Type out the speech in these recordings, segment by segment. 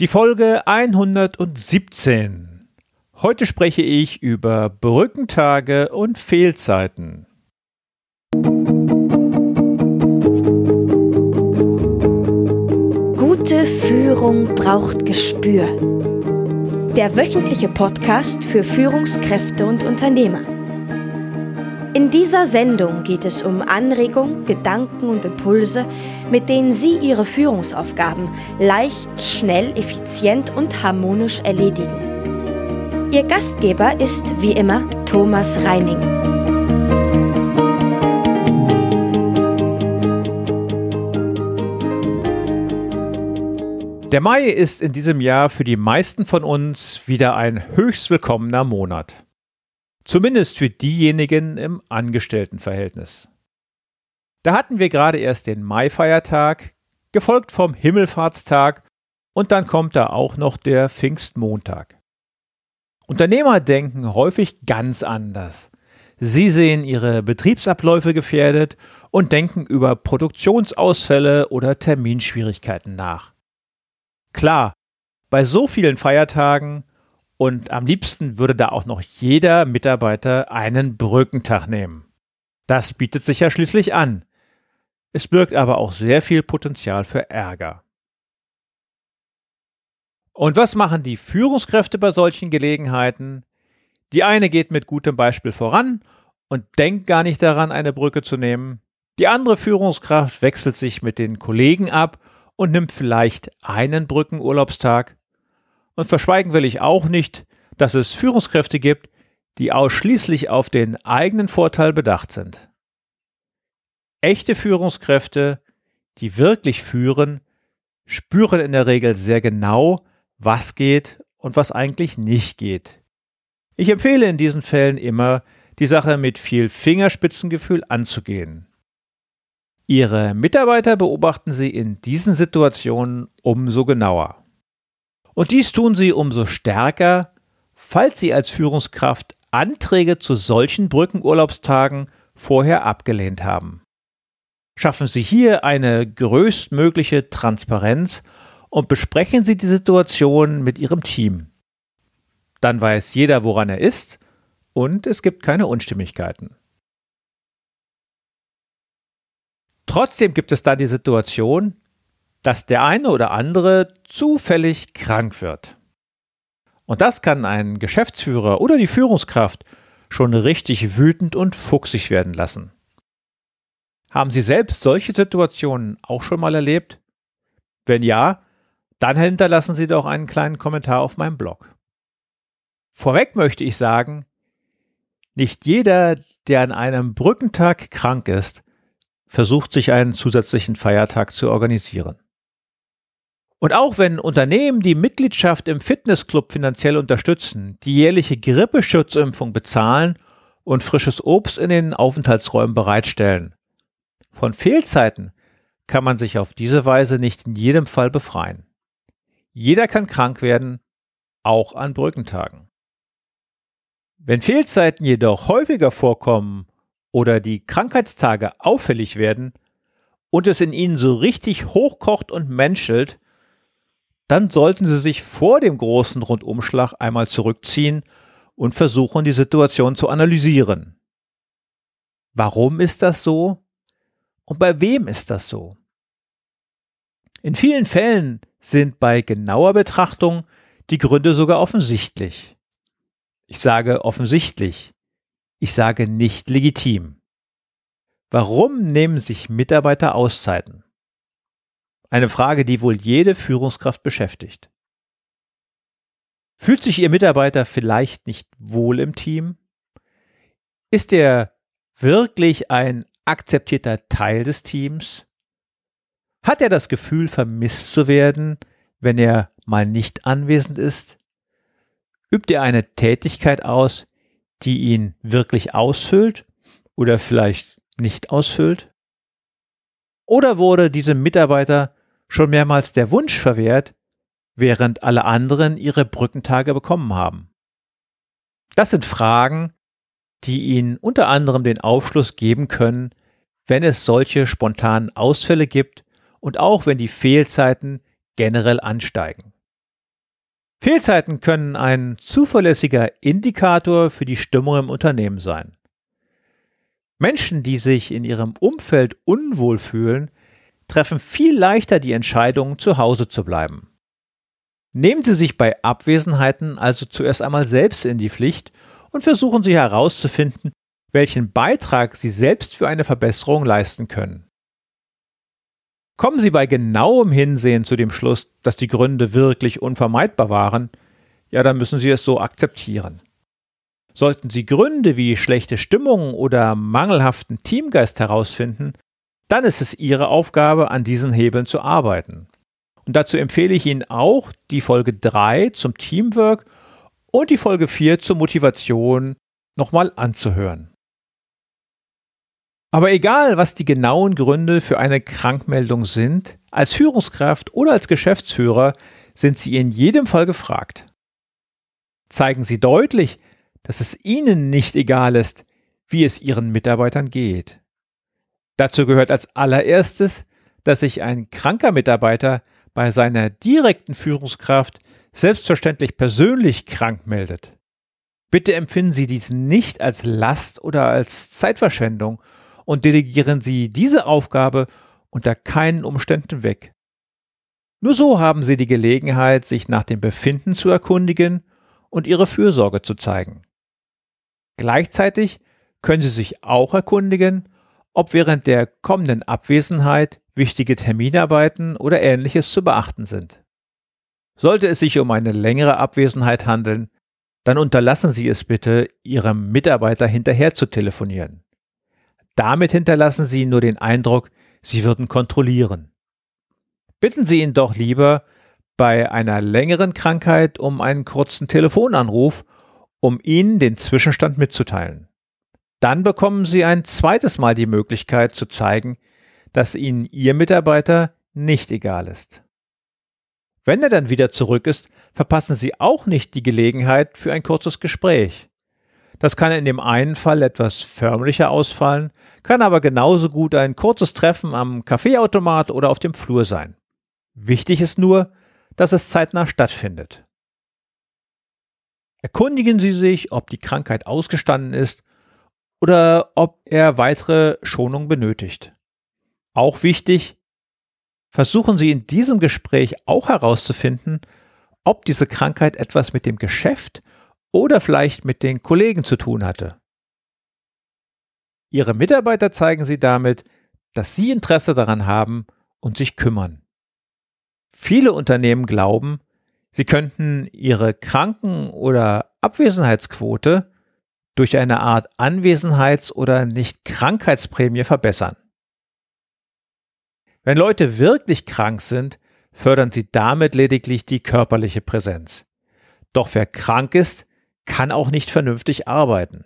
Die Folge 117. Heute spreche ich über Brückentage und Fehlzeiten. Gute Führung braucht Gespür. Der wöchentliche Podcast für Führungskräfte und Unternehmer. In dieser Sendung geht es um Anregungen, Gedanken und Impulse, mit denen Sie Ihre Führungsaufgaben leicht, schnell, effizient und harmonisch erledigen. Ihr Gastgeber ist wie immer Thomas Reining. Der Mai ist in diesem Jahr für die meisten von uns wieder ein höchst willkommener Monat. Zumindest für diejenigen im Angestelltenverhältnis. Da hatten wir gerade erst den Maifeiertag, gefolgt vom Himmelfahrtstag und dann kommt da auch noch der Pfingstmontag. Unternehmer denken häufig ganz anders. Sie sehen ihre Betriebsabläufe gefährdet und denken über Produktionsausfälle oder Terminschwierigkeiten nach. Klar, bei so vielen Feiertagen und am liebsten würde da auch noch jeder Mitarbeiter einen Brückentag nehmen. Das bietet sich ja schließlich an. Es birgt aber auch sehr viel Potenzial für Ärger. Und was machen die Führungskräfte bei solchen Gelegenheiten? Die eine geht mit gutem Beispiel voran und denkt gar nicht daran, eine Brücke zu nehmen. Die andere Führungskraft wechselt sich mit den Kollegen ab und nimmt vielleicht einen Brückenurlaubstag und verschweigen will ich auch nicht, dass es Führungskräfte gibt, die ausschließlich auf den eigenen Vorteil bedacht sind. Echte Führungskräfte, die wirklich führen, spüren in der Regel sehr genau, was geht und was eigentlich nicht geht. Ich empfehle in diesen Fällen immer, die Sache mit viel Fingerspitzengefühl anzugehen. Ihre Mitarbeiter beobachten Sie in diesen Situationen umso genauer. Und dies tun sie umso stärker, falls sie als Führungskraft Anträge zu solchen Brückenurlaubstagen vorher abgelehnt haben. Schaffen Sie hier eine größtmögliche Transparenz und besprechen Sie die Situation mit Ihrem Team. Dann weiß jeder, woran er ist und es gibt keine Unstimmigkeiten. Trotzdem gibt es da die Situation, dass der eine oder andere zufällig krank wird. Und das kann einen Geschäftsführer oder die Führungskraft schon richtig wütend und fuchsig werden lassen. Haben Sie selbst solche Situationen auch schon mal erlebt? Wenn ja, dann hinterlassen Sie doch einen kleinen Kommentar auf meinem Blog. Vorweg möchte ich sagen, nicht jeder, der an einem Brückentag krank ist, versucht sich einen zusätzlichen Feiertag zu organisieren. Und auch wenn Unternehmen die Mitgliedschaft im Fitnessclub finanziell unterstützen, die jährliche Grippeschutzimpfung bezahlen und frisches Obst in den Aufenthaltsräumen bereitstellen, von Fehlzeiten kann man sich auf diese Weise nicht in jedem Fall befreien. Jeder kann krank werden, auch an Brückentagen. Wenn Fehlzeiten jedoch häufiger vorkommen oder die Krankheitstage auffällig werden und es in ihnen so richtig hochkocht und menschelt, dann sollten Sie sich vor dem großen Rundumschlag einmal zurückziehen und versuchen, die Situation zu analysieren. Warum ist das so? Und bei wem ist das so? In vielen Fällen sind bei genauer Betrachtung die Gründe sogar offensichtlich. Ich sage offensichtlich. Ich sage nicht legitim. Warum nehmen sich Mitarbeiter Auszeiten? Eine Frage, die wohl jede Führungskraft beschäftigt. Fühlt sich Ihr Mitarbeiter vielleicht nicht wohl im Team? Ist er wirklich ein akzeptierter Teil des Teams? Hat er das Gefühl, vermisst zu werden, wenn er mal nicht anwesend ist? Übt er eine Tätigkeit aus, die ihn wirklich ausfüllt oder vielleicht nicht ausfüllt? Oder wurde diesem Mitarbeiter schon mehrmals der Wunsch verwehrt, während alle anderen ihre Brückentage bekommen haben. Das sind Fragen, die Ihnen unter anderem den Aufschluss geben können, wenn es solche spontanen Ausfälle gibt und auch wenn die Fehlzeiten generell ansteigen. Fehlzeiten können ein zuverlässiger Indikator für die Stimmung im Unternehmen sein. Menschen, die sich in ihrem Umfeld unwohl fühlen, treffen viel leichter die Entscheidung, zu Hause zu bleiben. Nehmen Sie sich bei Abwesenheiten also zuerst einmal selbst in die Pflicht und versuchen Sie herauszufinden, welchen Beitrag Sie selbst für eine Verbesserung leisten können. Kommen Sie bei genauem Hinsehen zu dem Schluss, dass die Gründe wirklich unvermeidbar waren, ja, dann müssen Sie es so akzeptieren. Sollten Sie Gründe wie schlechte Stimmung oder mangelhaften Teamgeist herausfinden, dann ist es Ihre Aufgabe, an diesen Hebeln zu arbeiten. Und dazu empfehle ich Ihnen auch die Folge 3 zum Teamwork und die Folge 4 zur Motivation nochmal anzuhören. Aber egal, was die genauen Gründe für eine Krankmeldung sind, als Führungskraft oder als Geschäftsführer sind Sie in jedem Fall gefragt. Zeigen Sie deutlich, dass es Ihnen nicht egal ist, wie es Ihren Mitarbeitern geht. Dazu gehört als allererstes, dass sich ein kranker Mitarbeiter bei seiner direkten Führungskraft selbstverständlich persönlich krank meldet. Bitte empfinden Sie dies nicht als Last oder als Zeitverschwendung und delegieren Sie diese Aufgabe unter keinen Umständen weg. Nur so haben Sie die Gelegenheit, sich nach dem Befinden zu erkundigen und Ihre Fürsorge zu zeigen. Gleichzeitig können Sie sich auch erkundigen, ob während der kommenden Abwesenheit wichtige Terminarbeiten oder ähnliches zu beachten sind. Sollte es sich um eine längere Abwesenheit handeln, dann unterlassen Sie es bitte, Ihrem Mitarbeiter hinterher zu telefonieren. Damit hinterlassen Sie nur den Eindruck, Sie würden kontrollieren. Bitten Sie ihn doch lieber bei einer längeren Krankheit um einen kurzen Telefonanruf, um Ihnen den Zwischenstand mitzuteilen. Dann bekommen Sie ein zweites Mal die Möglichkeit zu zeigen, dass Ihnen Ihr Mitarbeiter nicht egal ist. Wenn er dann wieder zurück ist, verpassen Sie auch nicht die Gelegenheit für ein kurzes Gespräch. Das kann in dem einen Fall etwas förmlicher ausfallen, kann aber genauso gut ein kurzes Treffen am Kaffeeautomat oder auf dem Flur sein. Wichtig ist nur, dass es zeitnah stattfindet. Erkundigen Sie sich, ob die Krankheit ausgestanden ist oder ob er weitere Schonung benötigt. Auch wichtig, versuchen Sie in diesem Gespräch auch herauszufinden, ob diese Krankheit etwas mit dem Geschäft oder vielleicht mit den Kollegen zu tun hatte. Ihre Mitarbeiter zeigen Sie damit, dass Sie Interesse daran haben und sich kümmern. Viele Unternehmen glauben, sie könnten ihre Kranken- oder Abwesenheitsquote durch eine Art Anwesenheits- oder Nicht-Krankheitsprämie verbessern. Wenn Leute wirklich krank sind, fördern sie damit lediglich die körperliche Präsenz. Doch wer krank ist, kann auch nicht vernünftig arbeiten.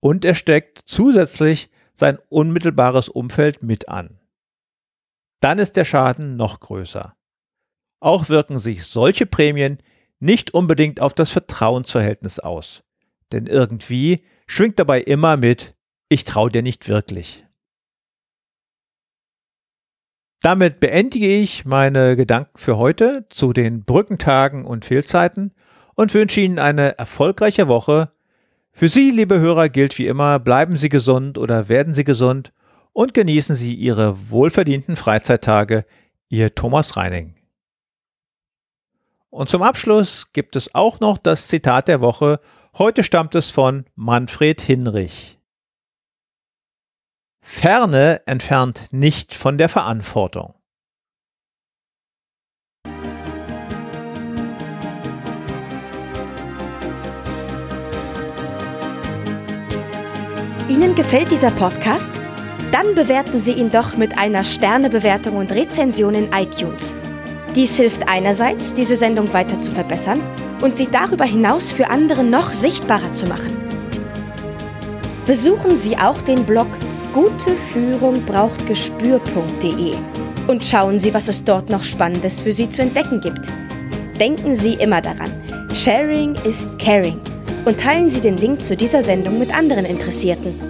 Und er steckt zusätzlich sein unmittelbares Umfeld mit an. Dann ist der Schaden noch größer. Auch wirken sich solche Prämien nicht unbedingt auf das Vertrauensverhältnis aus. Denn irgendwie schwingt dabei immer mit, ich traue dir nicht wirklich. Damit beendige ich meine Gedanken für heute zu den Brückentagen und Fehlzeiten und wünsche Ihnen eine erfolgreiche Woche. Für Sie, liebe Hörer, gilt wie immer, bleiben Sie gesund oder werden Sie gesund und genießen Sie Ihre wohlverdienten Freizeittage. Ihr Thomas Reining. Und zum Abschluss gibt es auch noch das Zitat der Woche Heute stammt es von Manfred Hinrich. Ferne entfernt nicht von der Verantwortung. Ihnen gefällt dieser Podcast? Dann bewerten Sie ihn doch mit einer Sternebewertung und Rezension in iTunes. Dies hilft einerseits, diese Sendung weiter zu verbessern und sie darüber hinaus für andere noch sichtbarer zu machen. Besuchen Sie auch den Blog Gute Führung braucht Gespür.de und schauen Sie, was es dort noch Spannendes für Sie zu entdecken gibt. Denken Sie immer daran, Sharing ist Caring und teilen Sie den Link zu dieser Sendung mit anderen Interessierten.